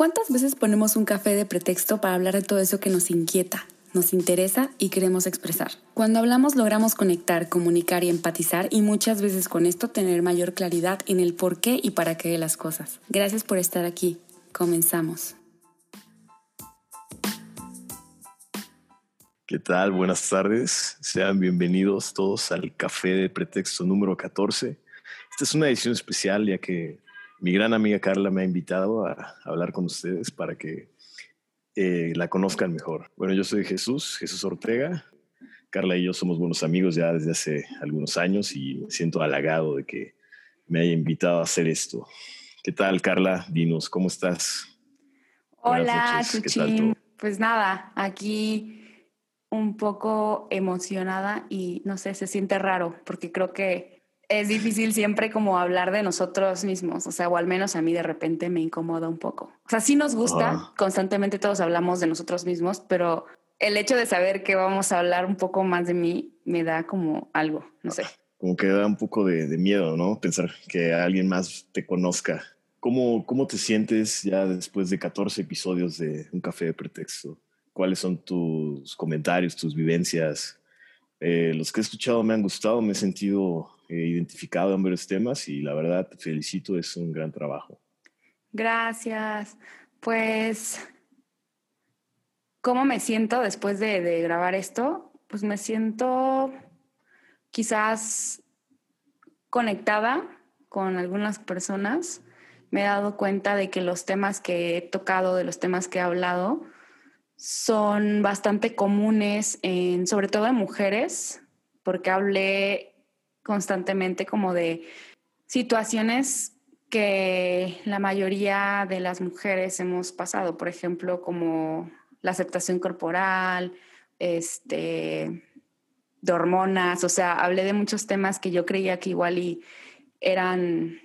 ¿Cuántas veces ponemos un café de pretexto para hablar de todo eso que nos inquieta, nos interesa y queremos expresar? Cuando hablamos logramos conectar, comunicar y empatizar y muchas veces con esto tener mayor claridad en el por qué y para qué de las cosas. Gracias por estar aquí. Comenzamos. ¿Qué tal? Buenas tardes. Sean bienvenidos todos al Café de Pretexto número 14. Esta es una edición especial ya que mi gran amiga Carla me ha invitado a, hablar con ustedes para que eh, la conozcan mejor. Bueno, yo soy Jesús, Jesús Ortega. Carla y yo somos buenos amigos ya desde hace algunos años y me siento halagado de que me haya invitado a hacer esto. ¿Qué tal, Carla? Dinos, ¿cómo estás? Hola, Chuchín. Pues nada, aquí un poco emocionada y no sé, se siente raro porque creo que es difícil siempre como hablar de nosotros mismos, o sea, o al menos a mí de repente me incomoda un poco. O sea, sí nos gusta, constantemente todos hablamos de nosotros mismos, pero el hecho de saber que vamos a hablar un poco más de mí me da como algo, no sé. Como que da un poco de, miedo, ¿no? Pensar que alguien más te conozca. ¿Cómo, ¿Cómo te sientes ya después de 14 episodios de Un Café de Pretexto? ¿Cuáles son tus comentarios, tus vivencias? Eh, los que he escuchado me han gustado, me he sentido identificado en varios temas y la verdad felicito, es un gran trabajo. Gracias. Pues, ¿cómo me siento después de, grabar esto? Pues me siento quizás conectada con algunas personas. Me he dado cuenta de que los temas que he tocado, de los temas que he hablado, son bastante comunes, en, sobre todo en mujeres, porque hablé constantemente como de situaciones que la mayoría de las mujeres hemos pasado, por ejemplo, como la aceptación corporal, este, de hormonas, o sea, hablé de muchos temas que yo creía que igual y eran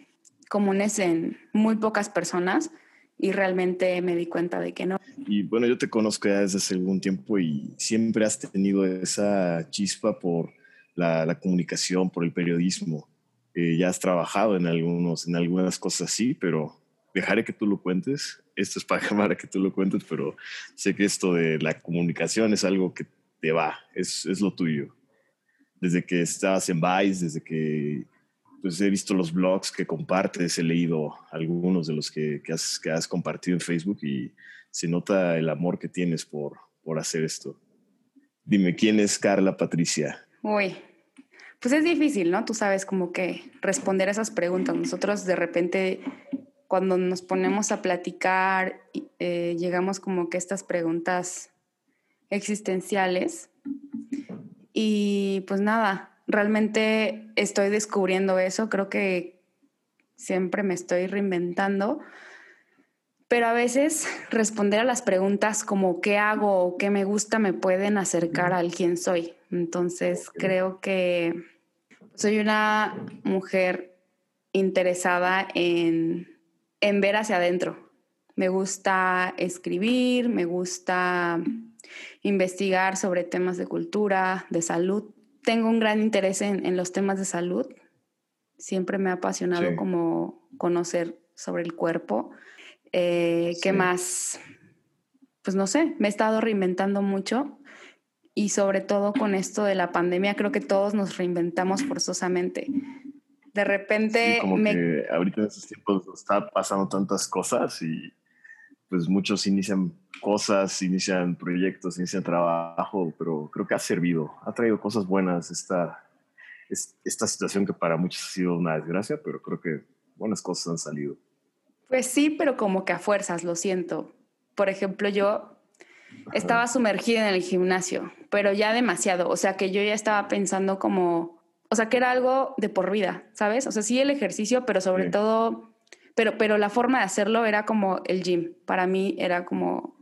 comunes en muy pocas personas y realmente me di cuenta de que no. Y bueno, yo te conozco ya desde hace algún tiempo y siempre has tenido esa chispa por la, comunicación, por el periodismo. Eh, ya has trabajado en, algunos, en algunas cosas así, pero dejaré que tú lo cuentes. Esto es para, para que tú lo cuentes, pero sé que esto de la comunicación es algo que te va, es, es lo tuyo. Desde que estabas en Vice, desde que pues, he visto los blogs que compartes, he leído algunos de los que, que, has, que has compartido en Facebook y se nota el amor que tienes por, por hacer esto. Dime, ¿quién es Carla Patricia? Uy, pues es difícil, ¿no? Tú sabes como que responder a esas preguntas. Nosotros de repente, cuando nos ponemos a platicar, eh, llegamos como que a estas preguntas existenciales. Y pues nada, realmente estoy descubriendo eso. Creo que siempre me estoy reinventando. Pero a veces responder a las preguntas como qué hago o qué me gusta me pueden acercar al quién soy. Entonces creo que soy una mujer interesada en, en ver hacia adentro. Me gusta escribir, me gusta investigar sobre temas de cultura, de salud. Tengo un gran interés en, los temas de salud. Siempre me ha apasionado como conocer sobre el cuerpo. Eh, ¿Qué más? Pues no sé, me he estado reinventando mucho y sobre todo con esto de la pandemia, creo que todos nos reinventamos forzosamente. De repente... como que ahorita en estos tiempos está pasando tantas cosas y pues muchos inician cosas, inician proyectos, inician trabajo, pero creo que ha servido, ha traído cosas buenas esta, esta situación que para muchos ha sido una desgracia, pero creo que buenas cosas han salido. Pues sí, pero como que a fuerzas, lo siento. Por ejemplo, yo estaba sumergida en el gimnasio, pero ya demasiado. O sea, que yo ya estaba pensando como, o sea, que era algo de por vida, ¿sabes? O sea, sí el ejercicio, pero sobre todo, pero, pero la forma de hacerlo era como el gym. Para mí era como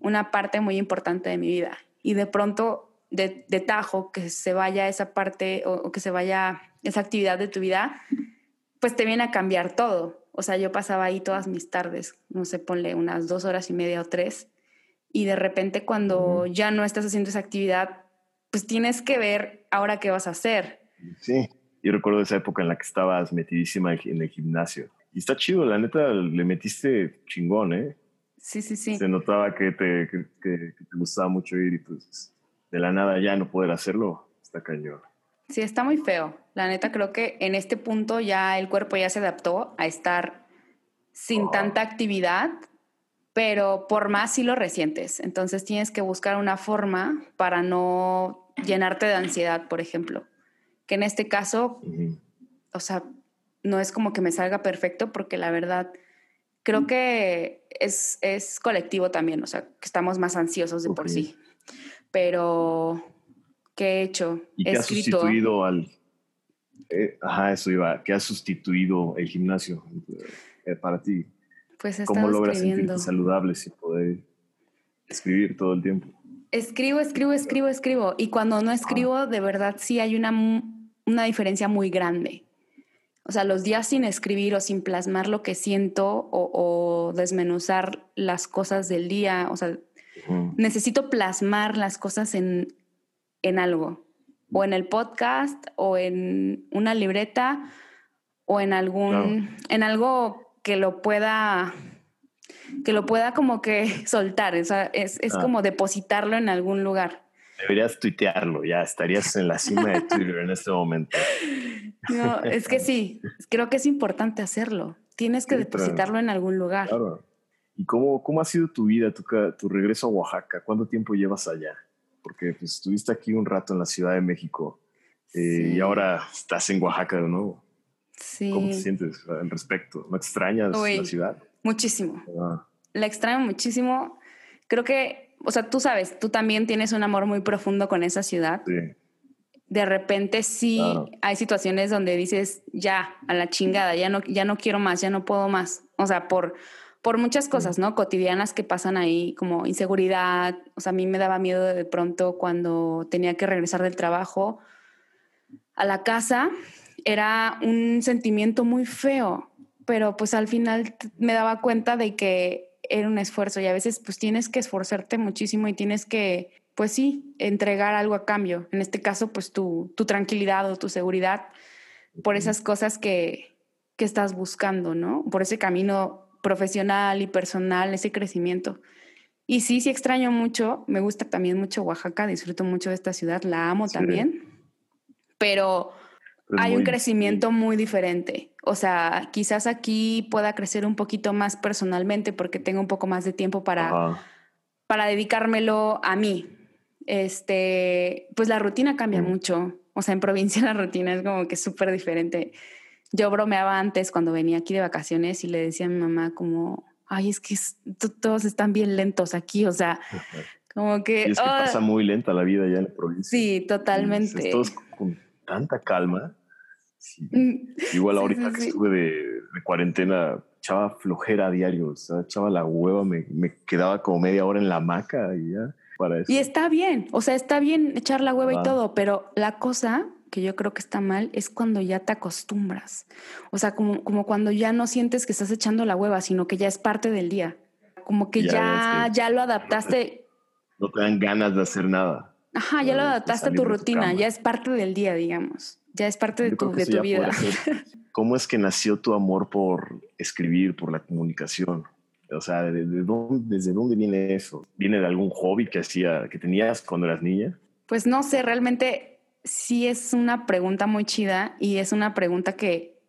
una parte muy importante de mi vida. Y de pronto, de, tajo, que se vaya esa parte o, que se vaya esa actividad de tu vida, pues te viene a cambiar todo. O sea, yo pasaba ahí todas mis tardes, no sé, ponle unas dos horas y media o tres, y de repente cuando ya no estás haciendo esa actividad, pues tienes que ver ahora qué vas a hacer. Sí, yo recuerdo esa época en la que estabas metidísima en el gimnasio. Y está chido, la neta, le metiste chingón, ¿eh? Sí, sí, sí. Se notaba que te, que, te gustaba mucho ir y pues de la nada ya no poder hacerlo, está cañón. Sí, está muy feo. La neta creo que en este punto ya el cuerpo ya se adaptó a estar sin tanta actividad, pero por más sí lo resientes. Entonces tienes que buscar una forma para no llenarte de ansiedad, por ejemplo. Que en este caso, o sea, no es como que me salga perfecto porque la verdad creo que es, es colectivo también, o sea, que estamos más ansiosos de por sí. Pero, ¿qué he hecho? ¿Y he qué ha sustituido al... Eh, ajá, eso iba. ¿Qué ha sustituido el gimnasio eh, para ti? Pues ¿Cómo logras sentirte saludable sin poder escribir todo el tiempo? Escribo, escribo, escribo, escribo. Y cuando no escribo, de verdad sí hay una, una diferencia muy grande. O sea, los días sin escribir o sin plasmar lo que siento o, desmenuzar las cosas del día, o sea, necesito plasmar las cosas en, en algo, o en el podcast, o en una libreta, o en algún, en algo que lo pueda, que lo pueda como que soltar, o sea, es, es ah. como depositarlo en algún lugar. Deberías tuitearlo, ya estarías en la cima de Twitter en este momento. No, es que sí, creo que es importante hacerlo. Tienes que depositarlo en algún lugar. Claro. ¿Y cómo, cómo ha sido tu vida, tu, tu regreso a Oaxaca? ¿Cuánto tiempo llevas allá? Porque pues, estuviste aquí un rato en la Ciudad de México eh, y ahora estás en Oaxaca de nuevo. Sí. ¿Cómo te sientes al respecto? ¿No extrañas la ciudad? Muchísimo. Ah. La extraño muchísimo. Creo que, o sea, tú sabes, tú también tienes un amor muy profundo con esa ciudad. Sí de repente sí hay situaciones donde dices, ya, a la chingada, ya no, ya no quiero más, ya no puedo más. O sea, por, por muchas cosas, ¿no? Cotidianas que pasan ahí, como inseguridad. O sea, a mí me daba miedo de pronto cuando tenía que regresar del trabajo a la casa. Era un sentimiento muy feo, pero pues al final me daba cuenta de que era un esfuerzo y a veces pues tienes que esforzarte muchísimo y tienes que pues sí, entregar algo a cambio. En este caso, pues tu, tu tranquilidad o tu seguridad por esas cosas que, que estás buscando, ¿no? Por ese camino profesional y personal, ese crecimiento. Y sí, sí extraño mucho, me gusta también mucho Oaxaca, disfruto mucho de esta ciudad, la amo también, pero hay un crecimiento muy diferente. O sea, quizás aquí pueda crecer un poquito más personalmente porque tengo un poco más de tiempo para, para dedicármelo a mí, este, pues la rutina cambia mucho. O sea, en provincia la rutina es como que súper diferente. Yo bromeaba antes cuando venía aquí de vacaciones y le decía a mi mamá como, ay, es que todos están bien lentos aquí, o sea, como que... es que pasa muy lenta la vida ya en la provincia. Sí, totalmente. Todos con tanta calma. Mm, Igual ahorita que estuve de, cuarentena, echaba flojera a diario, o sea, echaba la hueva, me, me quedaba como media hora en la hamaca y ya y está bien, o sea, está bien echar la hueva y todo, pero la cosa que yo creo que está mal es cuando ya te acostumbras. O sea, como, como cuando ya no sientes que estás echando la hueva, sino que ya es parte del día. Como que ya, ya, lo adaptaste. No te dan ganas de hacer nada. Ajá, ya lo adaptaste a tu rutina, ya es parte del día, digamos. Ya es parte de tu, de tu vida. ¿Cómo es que nació tu amor por escribir, por la comunicación? O sea, ¿de, dónde, ¿desde dónde viene eso? ¿Viene de algún hobby que hacía, que tenías cuando eras niña? Pues no sé, realmente sí es una pregunta muy chida y es una pregunta que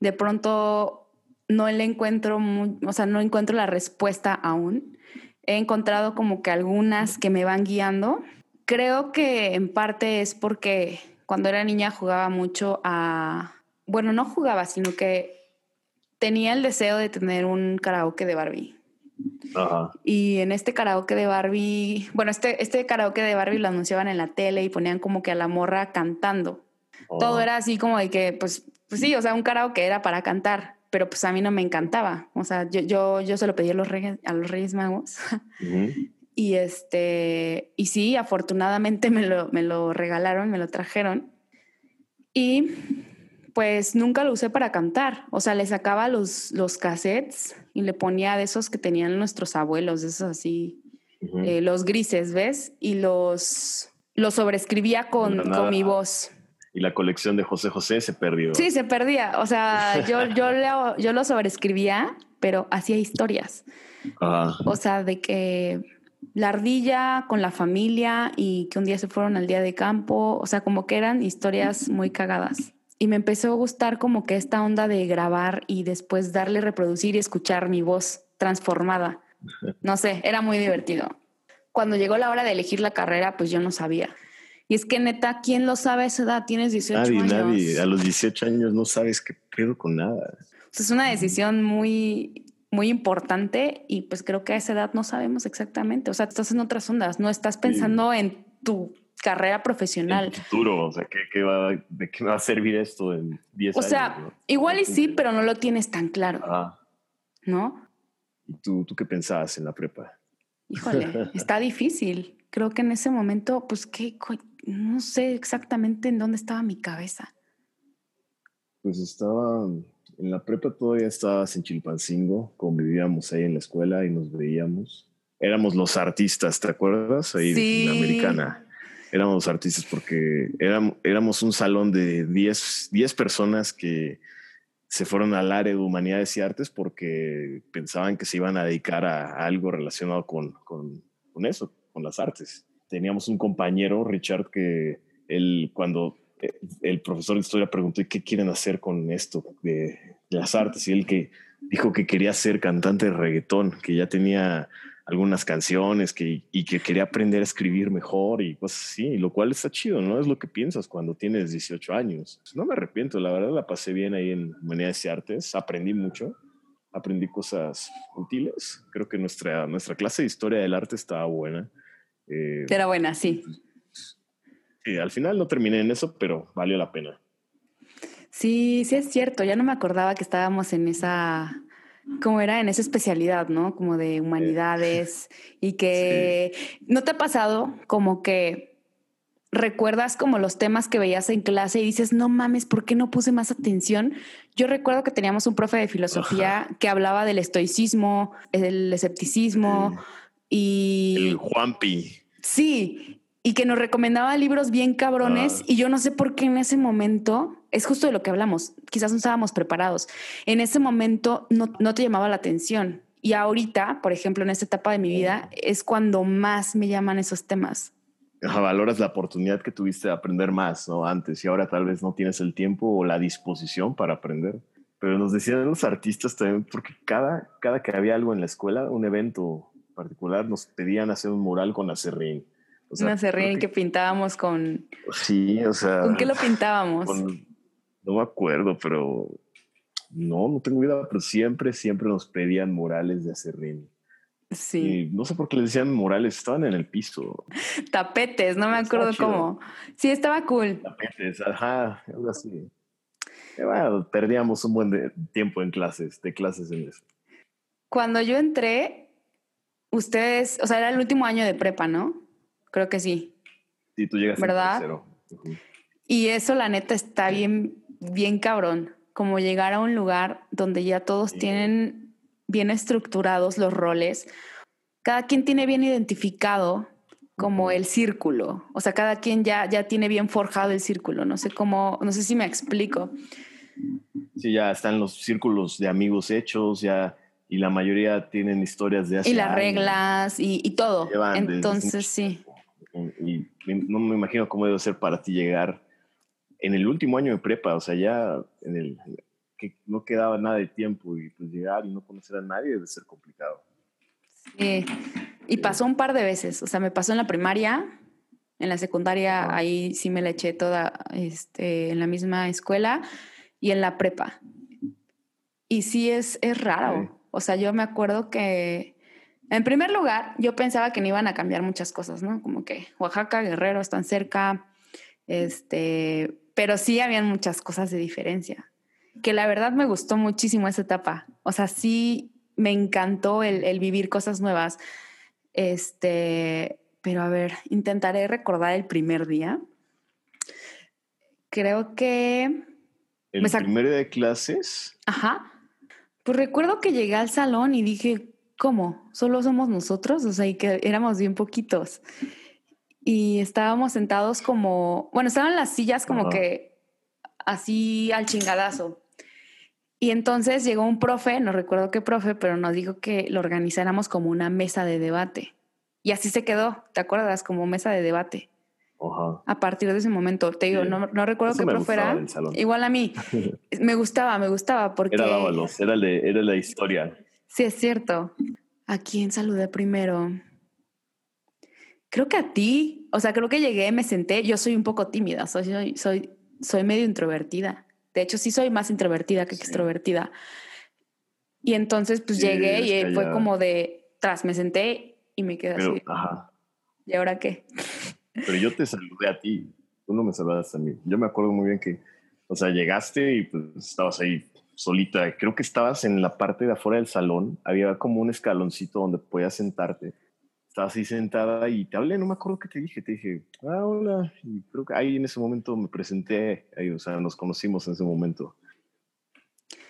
de pronto no le encuentro, o sea, no encuentro la respuesta aún. He encontrado como que algunas que me van guiando. Creo que en parte es porque cuando era niña jugaba mucho a, bueno, no jugaba, sino que tenía el deseo de tener un karaoke de Barbie. Ajá. Y en este karaoke de Barbie, bueno, este, este karaoke de Barbie lo anunciaban en la tele y ponían como que a la morra cantando. Todo oh. era así como de que, pues, pues sí, o sea, un karaoke era para cantar, pero pues a mí no me encantaba. O sea, yo, yo, yo se lo pedí a los Reyes, a los reyes Magos. y este, y sí, afortunadamente me lo, me lo regalaron, me lo trajeron. Y pues nunca lo usé para cantar. O sea, le sacaba los, los cassettes y le ponía de esos que tenían nuestros abuelos, de esos así, eh, los grises, ¿ves? Y los, los sobrescribía con, con mi voz. Y la colección de José José se perdió. Sí, se perdía. O sea, yo, yo, yo lo sobrescribía pero hacía historias. O sea, de que la ardilla con la familia y que un día se fueron al día de campo, o sea, como que eran historias muy cagadas. Y me empezó a gustar como que esta onda de grabar y después darle reproducir y escuchar mi voz transformada. No sé, era muy divertido. Cuando llegó la hora de elegir la carrera, pues yo no sabía. Y es que neta, ¿quién lo sabe a esa edad? Tienes 18 años. Nadie, nadie. A los 18 años no sabes qué pedo con nada. Es una decisión muy, muy importante y pues creo que a esa edad no sabemos exactamente. O sea, estás en otras ondas, no estás pensando en tu carrera profesional. futuro, o sea, ¿qué, va, ¿de qué va a servir esto en 10 años? O sea, igual y sí, pero no lo tienes tan claro. Ah. ¿No? ¿Y tú, tú qué pensabas en la prepa? Híjole, está difícil. Creo que en ese momento, pues, ¿qué? No sé exactamente en dónde estaba mi cabeza. Pues estaba en la prepa todavía estabas en Chilpancingo, convivíamos ahí en la escuela y nos veíamos. Éramos los artistas, ¿te acuerdas? Ahí en la americana. Éramos artistas porque éramos, éramos un salón de 10, 10 personas que se fueron al área de humanidades y artes porque pensaban que se iban a dedicar a, algo relacionado con, con, con, eso, con las artes. Teníamos un compañero, Richard, que él cuando el profesor de historia preguntó qué quieren hacer con esto de, las artes y él que dijo que quería ser cantante de reggaetón, que ya tenía algunas canciones que, y que quería aprender a escribir mejor y cosas así, lo cual está chido, ¿no? Es lo que piensas cuando tienes 18 años. No me arrepiento, la verdad la pasé bien ahí en Humanidades y Artes, aprendí mucho, aprendí cosas útiles. Creo que nuestra, nuestra clase de historia del arte estaba buena. Eh, Era buena, sí al final no terminé en eso, pero valió la pena. Sí, sí es cierto. Ya no me acordaba que estábamos en esa, como era en esa especialidad, ¿no? Como de humanidades y que no te ha pasado como que recuerdas como los temas que veías en clase y dices, no mames, ¿por qué no puse más atención? Yo recuerdo que teníamos un profe de filosofía que hablaba del estoicismo, el escepticismo y... El Juanpi. Sí, y que nos recomendaba libros bien cabrones y yo no sé por qué en ese momento, es justo de lo que hablamos, quizás no estábamos preparados, en ese momento no, no te llamaba la atención. Y ahorita, por ejemplo, en esta etapa de mi vida, es cuando más me llaman esos temas. valoras la oportunidad que tuviste de aprender más, ¿no? Antes y ahora tal vez no tienes el tiempo o la disposición para aprender. Pero nos decían los artistas también, porque cada, cada que había algo en la escuela, un evento particular, nos pedían hacer un mural con acerrín una serrín que, pintábamos con. Sí, o sea. ¿Con qué lo pintábamos? No me acuerdo, pero. No, no tengo idea, pero siempre, siempre nos pedían murales de acerrín. Sí. no sé por qué le decían murales, estaban en el piso. Tapetes, no me acuerdo cómo. Sí, estaba cool. Tapetes, ajá, algo así. bueno, perdíamos un buen tiempo en clases, de clases en eso. Cuando yo entré, ustedes, o sea, era el último año de prepa, ¿no? Creo que sí. Sí, tú llegas ¿verdad? Y eso, la neta, está bien, bien cabrón. Como llegar a un lugar donde ya todos tienen bien estructurados los roles. Cada quien tiene bien identificado como el círculo. O sea, cada quien ya, ya tiene bien forjado el círculo. No sé cómo, no sé si me explico. Sí, ya están los círculos de amigos hechos, ya, y la mayoría tienen historias de hace Y las reglas y, todo. Entonces, sí y no me imagino cómo debe ser para ti llegar en el último año de prepa, o sea, ya en el que no quedaba nada de tiempo y pues llegar y no conocer a nadie debe ser complicado. Sí, y pasó un par de veces, o sea, me pasó en la primaria, en la secundaria ahí sí me la eché toda este, en la misma escuela y en la prepa. Y sí es, es raro, o sea, yo me acuerdo que en primer lugar, yo pensaba que no iban a cambiar muchas cosas, ¿no? Como que Oaxaca, Guerrero están cerca, este, pero sí habían muchas cosas de diferencia. Que la verdad me gustó muchísimo esa etapa. O sea, sí me encantó el, vivir cosas nuevas. Este, pero a ver, intentaré recordar el primer día. Creo que. ¿El primer día de clases? Ajá. Pues recuerdo que llegué al salón y dije, ¿cómo? ¿Solo somos nosotros? O sea, y que éramos bien poquitos. Y estábamos sentados como, bueno, estaban las sillas como que así al chingadazo. Y entonces llegó un profe, no recuerdo qué profe, pero nos dijo que lo organizáramos como una mesa de debate. Y así se quedó, ¿te acuerdas? Como mesa de debate. A partir de ese momento, te digo, no, no, recuerdo qué profe era. Igual a mí. me gustaba, me gustaba porque... Era Dávalos, era, era la historia. Sí, es cierto. ¿A quién saludé primero? Creo que a ti. O sea, creo que llegué, me senté. Yo soy un poco tímida, soy, soy, soy, medio introvertida. De hecho, sí soy más introvertida que extrovertida. Y entonces, pues llegué y fue como de tras, me senté y me quedé así. Ajá. ¿Y ahora qué? Pero yo te saludé a ti, tú no me saludaste a mí. Yo me acuerdo muy bien que, o sea, llegaste y pues estabas ahí solita. Creo que estabas en la parte de afuera del salón. Había como un escaloncito donde podías sentarte. Estabas ahí sentada y te hablé, no me acuerdo qué te dije. Te dije, ah, hola. Y creo que ahí en ese momento me presenté, ahí, o sea, nos conocimos en ese momento.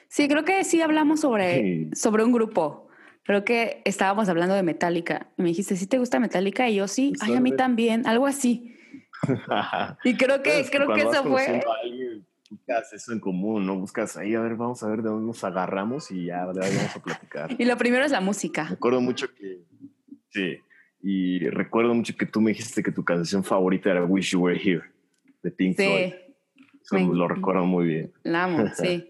Sí, creo que sí hablamos sobre, sobre un grupo. Creo que estábamos hablando de Metallica. Y me dijiste, ¿sí te gusta Metallica? Y yo, sí, ay, a mí también, algo así. y creo que, creo que eso fue buscas eso en común, ¿no? Buscas ahí, a ver, vamos a ver de dónde nos agarramos y ya, vamos a platicar. y lo primero es la música. Recuerdo mucho que, sí, y recuerdo mucho que tú me dijiste que tu canción favorita era Wish You Were Here, de Pink Floyd. Sí. lo recuerdo muy bien. La amo, sí.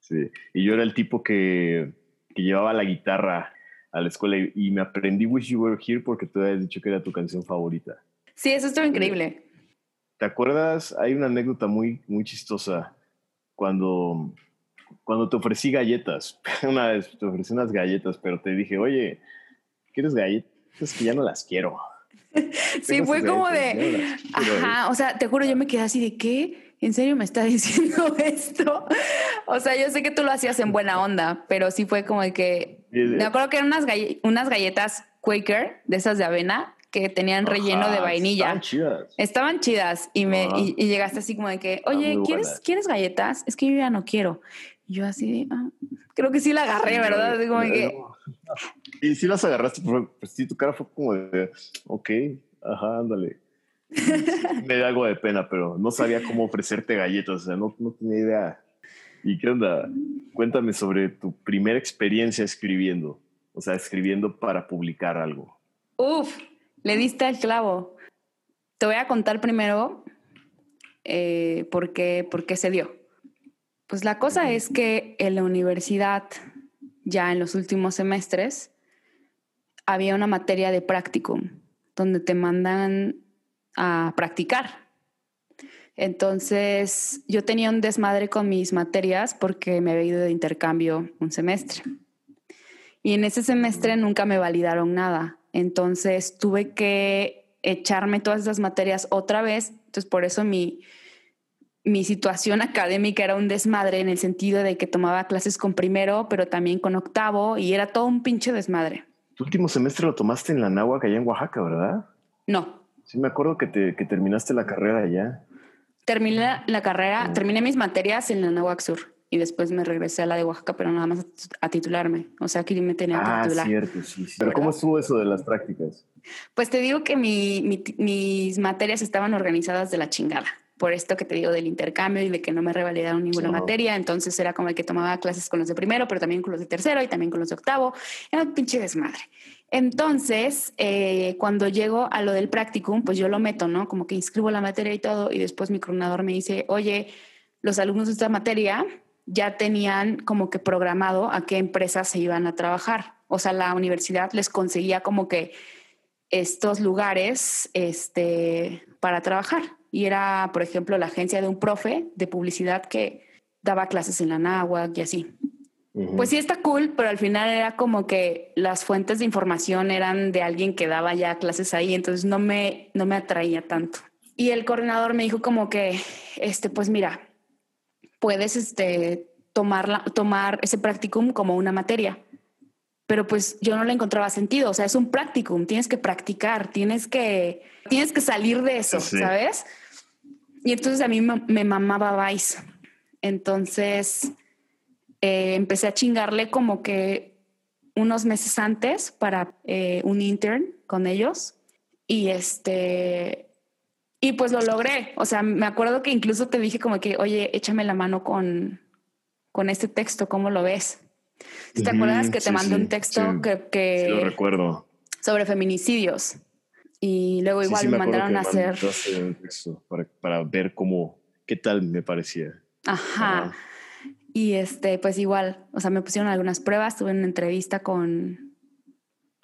sí, y yo era el tipo que, que llevaba la guitarra a la escuela y, me aprendí Wish You Were Here porque tú habías dicho que era tu canción favorita. Sí, eso estuvo increíble. ¿Te acuerdas? Hay una anécdota muy, muy chistosa cuando, cuando te ofrecí galletas. Una vez te ofrecí unas galletas, pero te dije, oye, ¿quieres galletas? Es que ya no las quiero. sí, fue como de, ajá, o sea, te juro, yo me quedé así de, ¿qué? ¿En serio me está diciendo esto? O sea, yo sé que tú lo hacías en buena onda, pero sí fue como de que, me acuerdo que eran unas, unas galletas Quaker, de esas de avena, que tenían relleno de vainilla. Estaban chidas. Estaban chidas y, me, y, llegaste así como de que, oye, ¿quieres, ¿quieres galletas? Es que yo ya no quiero. Y yo así, ah, creo que sí la agarré, ¿verdad? Así como que... Y sí las agarraste, pues sí, tu cara fue como de, ok, ajá, ándale. me da algo de pena, pero no sabía cómo ofrecerte galletas, o sea, no, no tenía idea. ¿Y qué onda? Cuéntame sobre tu primera experiencia escribiendo, o sea, escribiendo para publicar algo. Uf, le diste al clavo. Te voy a contar primero eh, por, qué, por qué se dio. Pues la cosa es que en la universidad, ya en los últimos semestres, había una materia de practicum, donde te mandan a practicar. Entonces, yo tenía un desmadre con mis materias porque me había ido de intercambio un semestre. Y en ese semestre nunca me validaron nada. Entonces tuve que echarme todas esas materias otra vez. Entonces por eso mi, mi situación académica era un desmadre en el sentido de que tomaba clases con primero, pero también con octavo y era todo un pinche desmadre. Tu último semestre lo tomaste en la Náhuac allá en Oaxaca, ¿verdad? No. Sí, me acuerdo que, te, que terminaste la carrera allá. Terminé la, carrera, terminé mis materias en la Náhuac Sur y después me regresé a la de Oaxaca, pero nada más a, titularme. O sea, que me tenía que ah, titular. cierto, sí, sí. Pero ¿cómo estuvo eso de las prácticas? Pues te digo que mis materias estaban organizadas de la chingada. Por esto que te digo del intercambio y de que no me revalidaron ninguna materia. Entonces era como el que tomaba clases con los de primero, pero también con los de tercero y también con los de octavo. Era un pinche desmadre. Entonces, eh, cuando llego a lo del practicum, pues yo lo meto, ¿no? Como que inscribo la materia y todo. Y después mi coordinador me dice, oye, los alumnos de esta materia ya tenían como que programado a qué empresas se iban a trabajar. O sea, la universidad les conseguía como que estos lugares este, para trabajar. Y era, por ejemplo, la agencia de un profe de publicidad que daba clases en la náhuatl y así. Pues sí está cool, pero al final era como que las fuentes de información eran de alguien que daba ya clases ahí, entonces no me, no me atraía tanto. Y el coordinador me dijo como que, este, pues mira, puedes este, tomar, tomar ese practicum como una materia. Pero pues yo no le encontraba sentido. O sea, es un practicum, tienes que practicar, tienes que, tienes que salir de eso, ¿sabes? Y entonces a mí me, mamaba Vice. Entonces eh, empecé a chingarle como que unos meses antes para eh, un intern con ellos. Y este, y pues lo logré. O sea, me acuerdo que incluso te dije como que, oye, échame la mano con, con este texto, ¿cómo lo ves? ¿Te acuerdas que te mandé un texto que, que lo recuerdo. sobre feminicidios? Y luego igual me, mandaron a hacer... para, para, ver cómo, qué tal me parecía. Ajá. Y este, pues igual, o sea, me pusieron algunas pruebas, tuve una entrevista con,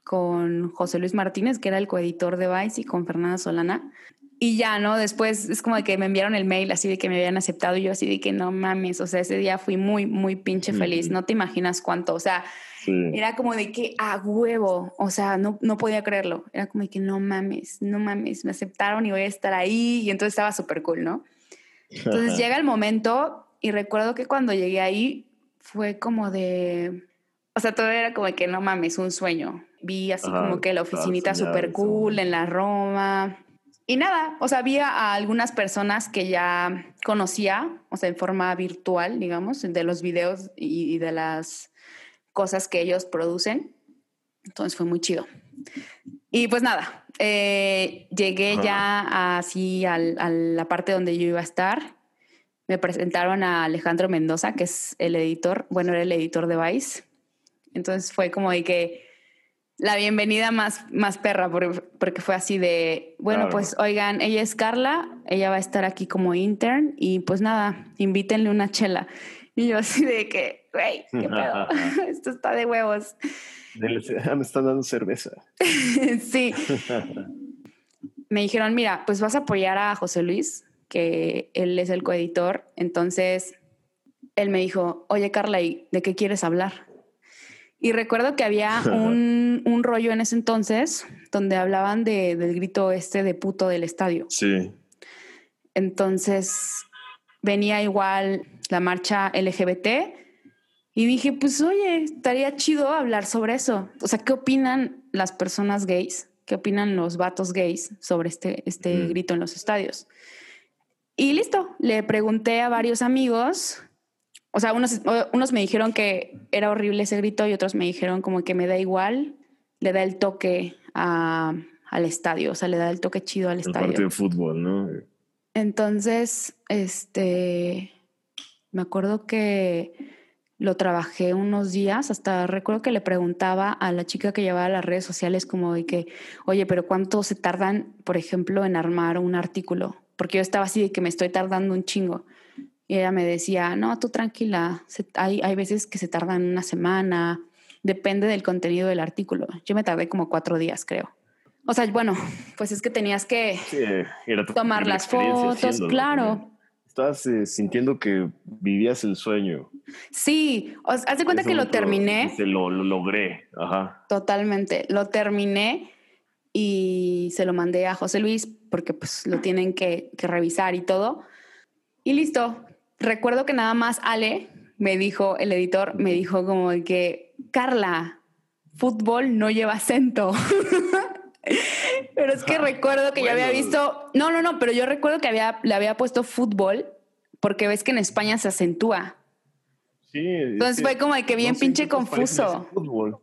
con José Luis Martínez, que era el coeditor de Vice, y con Fernanda Solana. Y ya, ¿no? Después es como de que me enviaron el mail así de que me habían aceptado y yo así de que no mames, o sea, ese día fui muy, muy pinche feliz, no te imaginas cuánto, o sea, era como de que a huevo, o sea, no, no podía creerlo, era como de que no mames, no mames, me aceptaron y voy a estar ahí y entonces estaba súper cool, ¿no? Entonces llega el momento y recuerdo que cuando llegué ahí fue como de, o sea, todo era como de que no mames, un sueño. Vi así como que la oficinita súper cool en la Roma. Y nada, o sea, había a algunas personas que ya conocía, o sea, en forma virtual, digamos, de los videos y de las cosas que ellos producen. Entonces fue muy chido. Y pues nada, eh, llegué ya así a la parte donde yo iba a estar. Me presentaron a Alejandro Mendoza, que es el editor, bueno, era el editor de Vice. Entonces fue como de que la bienvenida más, más perra, porque fue así de, bueno, pues oigan, ella es Carla, ella va a estar aquí como intern y pues nada, invítenle una chela. Y yo así de que, güey, qué pedo, esto está de huevos. Me están dando cerveza. sí. Me dijeron, mira, pues vas a apoyar a José Luis, que él es el coeditor. Entonces, él me dijo, oye Carla, ¿y de qué quieres hablar? Y recuerdo que había un, un rollo en ese entonces donde hablaban de, del grito este de puto del estadio. Sí. Entonces, venía igual la marcha LGBT y dije, pues oye, estaría chido hablar sobre eso. O sea, ¿qué opinan las personas gays? ¿Qué opinan los vatos gays sobre este, este grito en los estadios? Y listo, le pregunté a varios amigos. O sea, unos, unos me dijeron que era horrible ese grito y otros me dijeron como que me da igual, le da el toque al estadio, o sea, le da el toque chido al el estadio. Parte de fútbol, ¿no? Entonces, este, me acuerdo que lo trabajé unos días, hasta recuerdo que le preguntaba a la chica que llevaba las redes sociales como de que, oye, pero ¿cuánto se tardan, por ejemplo, en armar un artículo? Porque yo estaba así de que me estoy tardando un chingo. Y ella me decía, no, tú tranquila, hay, hay veces que se tardan una semana, depende del contenido del artículo. Yo me tardé como cuatro días, creo. O sea, bueno, pues es que tenías que tomar las fotos, claro estás eh, sintiendo que vivías el sueño. Sí, haz de cuenta que lo terminé. Lo, lo, logré, ajá. Totalmente, lo terminé y se lo mandé a José Luis porque pues lo tienen que, que revisar y todo. Y listo. Recuerdo que nada más Ale me dijo, el editor me dijo como que, Carla, fútbol no lleva acento. pero es que recuerdo que yo había visto, no, no, no, pero yo recuerdo que había, le había puesto fútbol porque ves que en España se acentúa. Sí. Entonces fue como de que bien pinche confuso. Fútbol.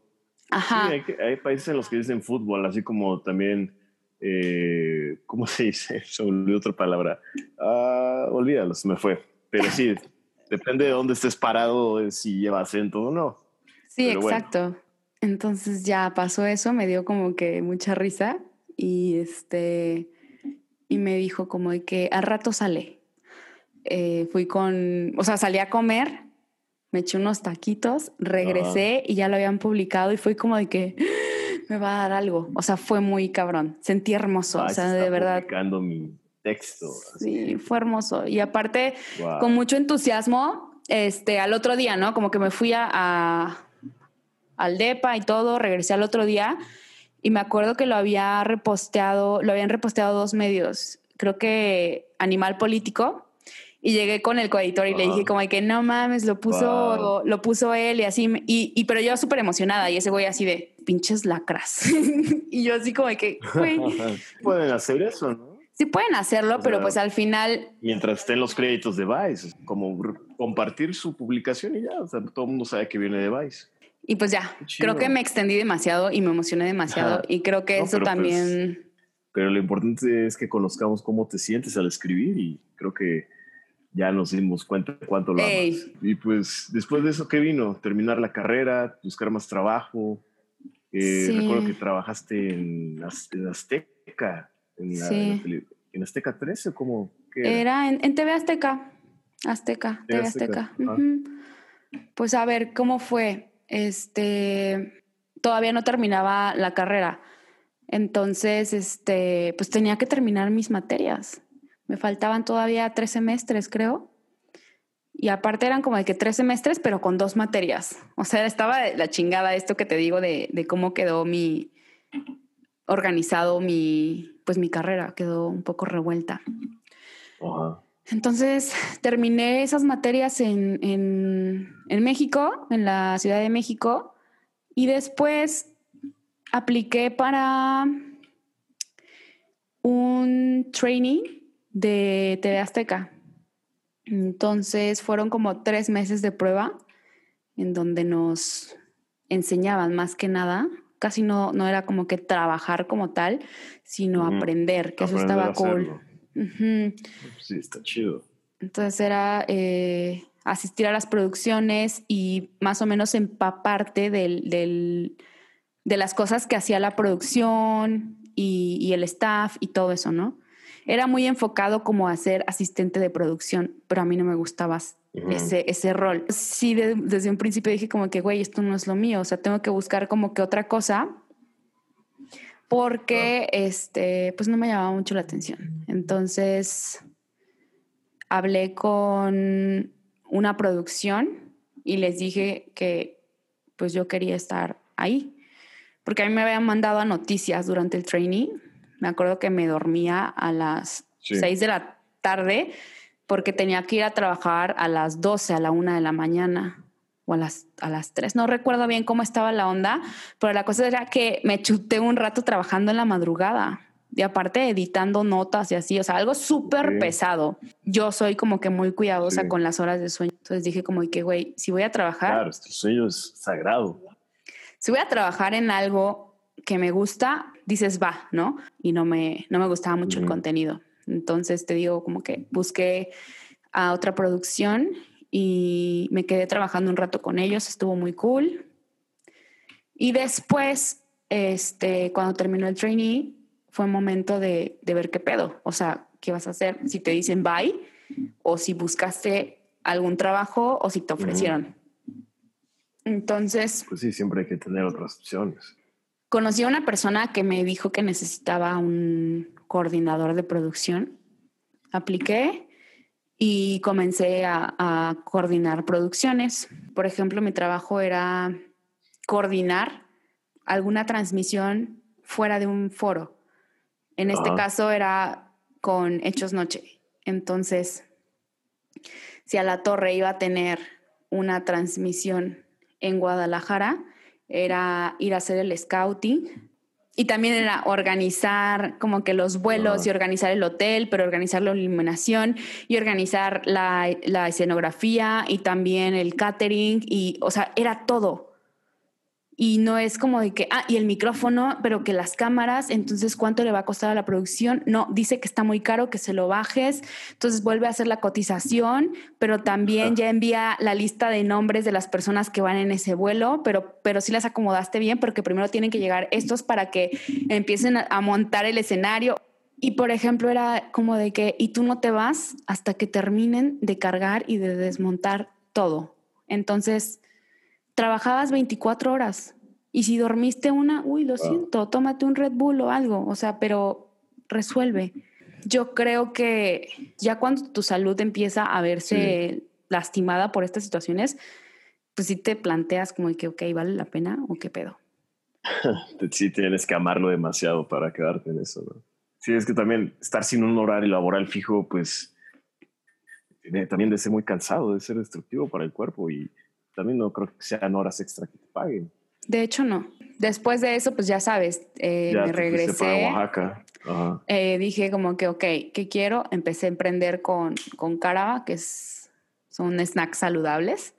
Ajá. Sí, hay, países en los que dicen fútbol, así como también, eh, ¿cómo se dice? Se olvidó otra palabra. Ah, olvídalo, se me fue. Pero sí, depende de dónde estés parado, si lleva acento o no. Sí, exacto. Entonces ya pasó eso, me dio como que mucha risa y este y me dijo como de que al rato sale. Eh, fui con, o sea, salí a comer, me eché unos taquitos, regresé y ya lo habían publicado y fue como de que me va a dar algo. O sea, fue muy cabrón. Sentí hermoso, o sea, de verdad. Publicando mi texto. Sí, fue hermoso. Y aparte, con mucho entusiasmo, este, al otro día, ¿no? Como que me fui a al DEPA y todo, regresé al otro día y me acuerdo que lo había reposteado, lo habían reposteado dos medios, creo que Animal Político, y llegué con el coeditor y le dije como que no mames, lo puso, lo puso él y así, y, y pero yo súper emocionada y ese güey así de pinches lacras. y yo así como que, güey. Pueden hacer eso, ¿no? Sí pueden hacerlo, pero pues al final... Mientras estén los créditos de Vice, como compartir su publicación y ya, o sea, todo el mundo sabe que viene de Vice. Y pues ya, creo que me extendí demasiado y me emocioné demasiado y creo que eso pues, también... pero lo importante es que conozcamos cómo te sientes al escribir y creo que ya nos dimos cuenta de cuánto lo amas. Y pues después de eso, ¿qué vino? Terminar la carrera, buscar más trabajo. Eh, recuerdo que trabajaste en, Azteca, en, Azteca 13, ¿cómo? era? en, TV Azteca. Azteca, TV Azteca. Pues a ver, ¿cómo fue? Este, todavía no terminaba la carrera. Entonces, este, pues tenía que terminar mis materias. Me faltaban todavía tres semestres, creo. Y aparte eran como de que tres semestres, pero con dos materias. O sea, estaba la chingada esto que te digo de, cómo quedó mi organizado mi, pues mi carrera, quedó un poco revuelta. Entonces terminé esas materias en, en, México, en la Ciudad de México, y después apliqué para un training de TV Azteca. Entonces fueron como tres meses de prueba en donde nos enseñaban más que nada. Casi no, no era como que trabajar como tal, sino aprender, que eso estaba cool. Sí, está chido. Entonces era eh, asistir a las producciones y más o menos empaparte del, del, de las cosas que hacía la producción y, y el staff y todo eso, ¿no? era muy enfocado como a ser asistente de producción, pero a mí no me gustaba ese, ese rol. Sí, desde un principio dije como que, güey, esto no es lo mío, o sea, tengo que buscar como que otra cosa porque, este, pues no me llamaba mucho la atención. Entonces, hablé con una producción y les dije que pues yo quería estar ahí, porque a mí me habían mandado a noticias durante el training me acuerdo que me dormía a las 6 de la tarde porque tenía que ir a trabajar a las 12, a la 1 de la mañana o a las, a las 3. No recuerdo bien cómo estaba la onda, pero la cosa era que me chuté un rato trabajando en la madrugada y aparte editando notas y así, o sea, algo súper pesado. Yo soy como que muy cuidadosa con las horas de sueño. Entonces dije como que, güey, si voy a trabajar... Claro, este sueño es sagrado. Si voy a trabajar en algo que me gusta, dices va, ¿no? Y no me, no me gustaba mucho el contenido. Entonces te digo, como que busqué a otra producción y me quedé trabajando un rato con ellos, estuvo muy cool. Y después, este, cuando terminó el trainee, fue momento de, de ver qué pedo, o sea, qué vas a hacer, si te dicen bye o si buscaste algún trabajo o si te ofrecieron. Entonces... Pues sí, siempre hay que tener otras opciones conocí a una persona que me dijo que necesitaba un coordinador de producción. Apliqué y comencé a, coordinar producciones. Por ejemplo, mi trabajo era coordinar alguna transmisión fuera de un foro. En este caso era con Hechos Noche. Entonces, si a la torre iba a tener una transmisión en Guadalajara, era ir a hacer el scouting y también era organizar como que los vuelos y organizar el hotel, pero organizar la iluminación y organizar la, la escenografía y también el catering y, o sea, era todo y no es como de que, ah, y el micrófono, pero que las cámaras, entonces, ¿cuánto le va a costar a la producción? No, dice que está muy caro, que se lo bajes, entonces vuelve a hacer la cotización, pero también ya envía la lista de nombres de las personas que van en ese vuelo, pero, pero sí las acomodaste bien, porque primero tienen que llegar estos para que empiecen a montar el escenario. Y por ejemplo, era como de que, y tú no te vas hasta que terminen de cargar y de desmontar todo. Entonces, trabajabas 24 horas y si dormiste una, uy, lo siento, tómate un Red Bull o algo, o sea, pero resuelve. Yo creo que ya cuando tu salud empieza a verse lastimada por estas situaciones, pues sí te planteas como que, ok, ¿vale la pena o qué pedo? sí tienes que amarlo demasiado para quedarte en eso, ¿no? Sí, es que también estar sin un horario laboral fijo, pues también de ser muy cansado, de ser destructivo para el cuerpo y también no creo que sean horas extra que te paguen. De hecho, no. Después de eso, pues ya sabes, eh, me regresé. Oaxaca. Eh, dije como que, ok, ¿qué quiero? Empecé a emprender con, con Caraba, que es, son snacks saludables.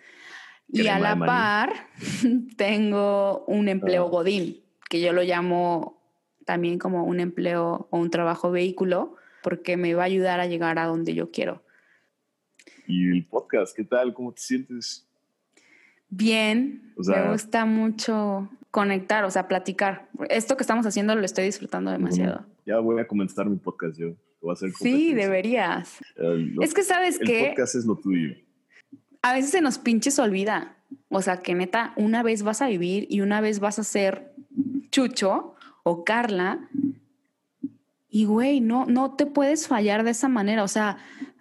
Y a la par tengo un empleo godín, que yo lo llamo también como un empleo o un trabajo vehículo, porque me va a ayudar a llegar a donde yo quiero. y el podcast. ¿Qué tal? ¿Cómo te sientes? Bien, me gusta mucho conectar, o sea, platicar. Esto que estamos haciendo lo estoy disfrutando demasiado. Ya voy a comenzar mi podcast yo. Voy a hacer sí, deberías. es que sabes que... El podcast es lo tuyo. A veces se nos pinches olvida. O sea, que neta, una vez vas a vivir y una vez vas a ser Chucho o Carla. Y güey, no, no te puedes fallar de esa manera. O sea,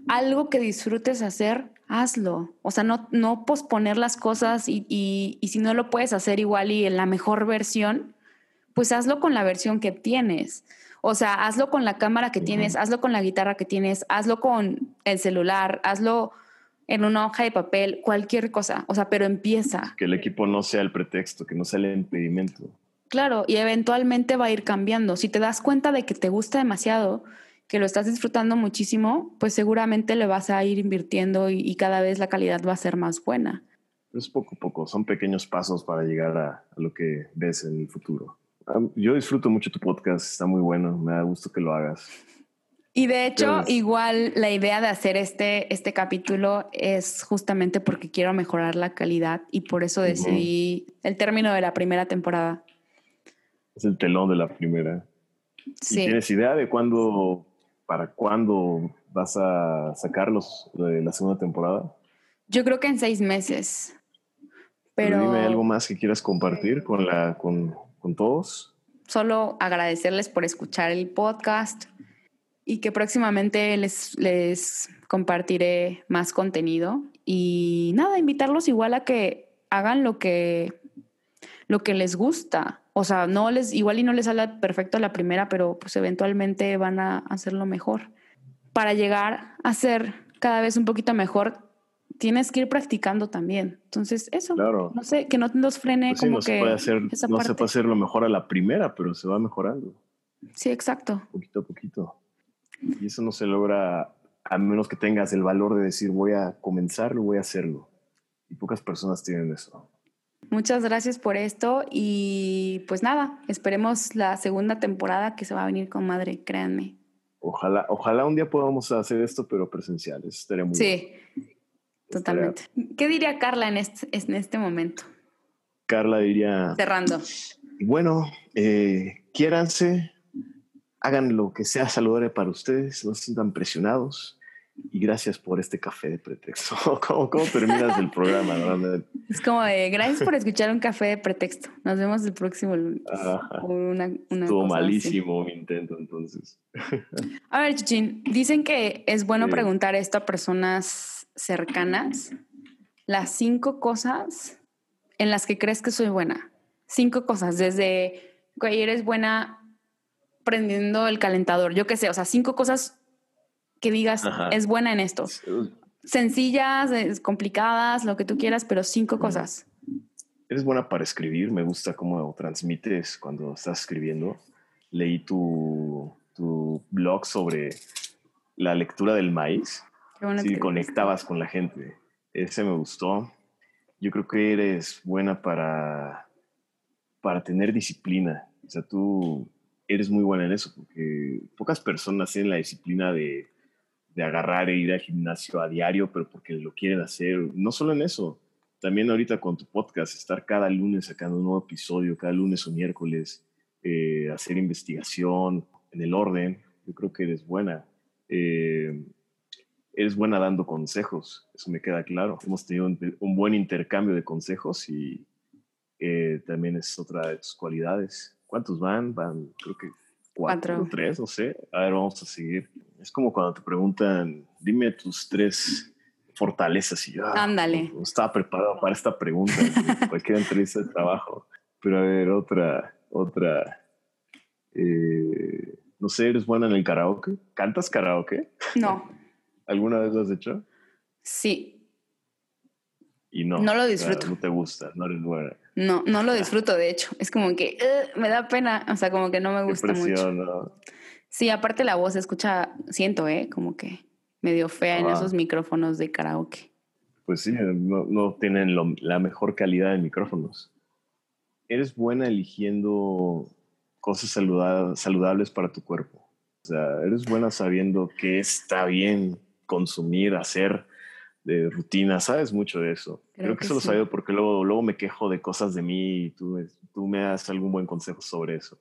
algo que disfrutes hacer, hazlo. O sea, no, no posponer las cosas y, y, si no lo puedes hacer igual y en la mejor versión, pues hazlo con la versión que tienes. O sea, hazlo con la cámara que tienes, hazlo con la guitarra que tienes, hazlo con el celular, hazlo en una hoja de papel, cualquier cosa. O sea, pero empieza. Que el equipo no sea el pretexto, que no sea el impedimento. Claro, y eventualmente va a ir cambiando. Si te das cuenta de que te gusta demasiado, que lo estás disfrutando muchísimo, pues seguramente le vas a ir invirtiendo y, cada vez la calidad va a ser más buena. Es poco a poco, son pequeños pasos para llegar a, lo que ves en el futuro. Yo disfruto mucho tu podcast, está muy bueno, me da gusto que lo hagas. Y de hecho, igual la idea de hacer este, este capítulo es justamente porque quiero mejorar la calidad y por eso decidí el término de la primera temporada. Es el telón de la primera. Sí. ¿Tienes idea de cuándo para cuándo vas a sacarlos de la segunda temporada? Yo creo que en seis meses. Pero, dime algo más que quieras compartir con, la, con, con todos. Solo agradecerles por escuchar el podcast y que próximamente les, les compartiré más contenido. Y nada, invitarlos igual a que hagan lo que, lo que les gusta. O sea, no les, igual y no les sale perfecto la primera, pero pues eventualmente van a hacerlo mejor. Para llegar a ser cada vez un poquito mejor, tienes que ir practicando también. Entonces, eso, no sé, que no nos frene pues como no que se puede hacer, no se puede hacer lo mejor a la primera, pero se va mejorando. Sí, exacto. Poquito a poquito. Y eso no se logra a menos que tengas el valor de decir voy a comenzarlo, voy a hacerlo. Y pocas personas tienen eso. Muchas gracias por esto y pues nada, esperemos la segunda temporada que se va a venir con madre, créanme. Ojalá, ojalá un día podamos hacer esto, pero presencial. Eso estaría muy Sí, totalmente. ¿Qué diría Carla en este, en este momento? Carla diría... Cerrando. Bueno, eh, quiéranse, hagan lo que sea saludable para ustedes, no se sientan presionados y gracias por este café de pretexto. ¿Cómo, cómo terminas el programa? Es como de gracias por escuchar un café de pretexto. Nos vemos el próximo lunes. Estuvo malísimo mi intento entonces. A ver, Chichín, dicen que es bueno preguntar esto a personas cercanas. Las cinco cosas en las que crees que soy buena. Cinco cosas, desde que eres buena prendiendo el calentador, yo qué sé, o sea, cinco cosas que digas, es buena en esto. Sencillas, complicadas, lo que tú quieras, pero cinco cosas. Eres buena para escribir, me gusta cómo transmites cuando estás escribiendo. Leí tu, tu blog sobre la lectura del maíz. Qué conectabas con la gente. Ese me gustó. Yo creo que eres buena para, para tener disciplina. O sea, tú eres muy buena en eso, porque pocas personas tienen la disciplina de de agarrar e ir al gimnasio a diario, pero porque lo quieren hacer. No solo en eso, también ahorita con tu podcast, estar cada lunes sacando un nuevo episodio, cada lunes o miércoles, eh, hacer investigación en el orden. Yo creo que eres buena. Eh, eres buena dando consejos, eso me queda claro. Hemos tenido un, buen intercambio de consejos y eh, también es otra de tus cualidades. ¿Cuántos van? Van, creo que cuatro, tres, no sé. A ver, vamos a seguir. Es como cuando te preguntan, dime tus tres fortalezas y yo ah, Ándale. no estaba preparado para esta pregunta, cualquier entrevista de trabajo. Pero a ver, otra, otra. Eh, no sé, ¿eres buena en el karaoke? ¿Cantas karaoke? No. ¿Alguna vez lo has hecho? Sí. Y no. No lo disfruto. no te gusta, no eres buena. No, no lo disfruto, de hecho. Es como que me da pena, o sea, como que no me gusta mucho. ¿no? Sí, aparte la voz se escucha, siento, ¿eh? Como que medio fea en esos micrófonos de karaoke. Pues sí, no, tienen la mejor calidad de micrófonos. ¿Eres buena eligiendo cosas saludables para tu cuerpo? O sea, ¿eres buena sabiendo qué está bien consumir, hacer de rutina, sabes mucho de eso. Creo, que, eso lo sabía porque luego, luego me quejo de cosas de mí y tú, tú me das algún buen consejo sobre eso.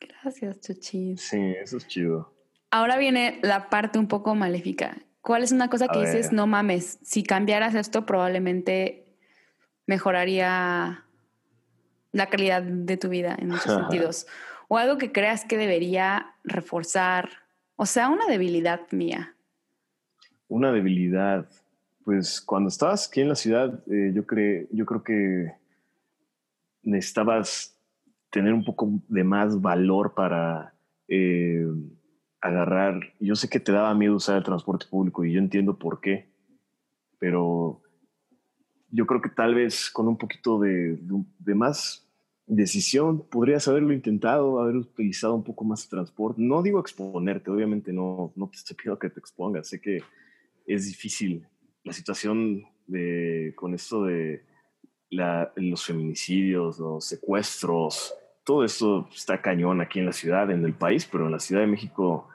Gracias, Chuchi. Sí, eso es chido. Ahora viene la parte un poco maléfica. ¿Cuál es una cosa que dices, no mames, si cambiaras esto probablemente mejoraría la calidad de tu vida en muchos sentidos? O algo que creas que debería reforzar, o sea, una debilidad mía. Una debilidad. Pues cuando estabas aquí en la ciudad, eh, yo, yo creo que necesitabas tener un poco de más valor para eh, agarrar. Yo sé que te daba miedo usar el transporte público y yo entiendo por qué, pero yo creo que tal vez con un poquito de, más decisión podrías haberlo intentado, haber utilizado un poco más el transporte. No digo exponerte, obviamente no, no te pidiendo que te expongas, sé que es difícil la situación de, con esto de los feminicidios, los secuestros, todo esto está cañón aquí en la ciudad, en el país, pero en la Ciudad de México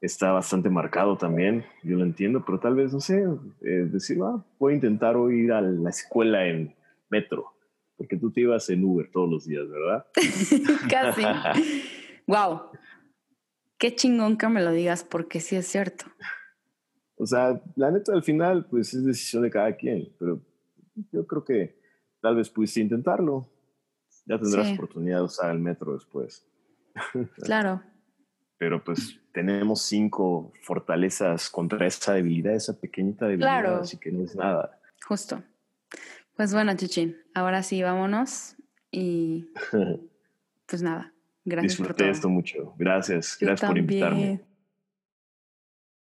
está bastante marcado también, yo lo entiendo, pero tal vez, no sé, eh, decir, ah, voy a intentar hoy ir a la escuela en metro, porque tú te ibas en Uber todos los días, ¿verdad? Casi. wow. Qué chingón que me lo digas, porque sí es cierto. O sea, la neta al final, pues es decisión de cada quien, pero yo creo que tal vez pudiste intentarlo. Ya tendrás oportunidad de usar el metro después. Claro. Pero pues tenemos cinco fortalezas contra esa debilidad, esa pequeñita debilidad, claro. así que no es nada. Justo. Pues bueno, Chichín, ahora sí, vámonos y pues nada, gracias Disfruté por todo. esto mucho. Gracias, gracias por invitarme.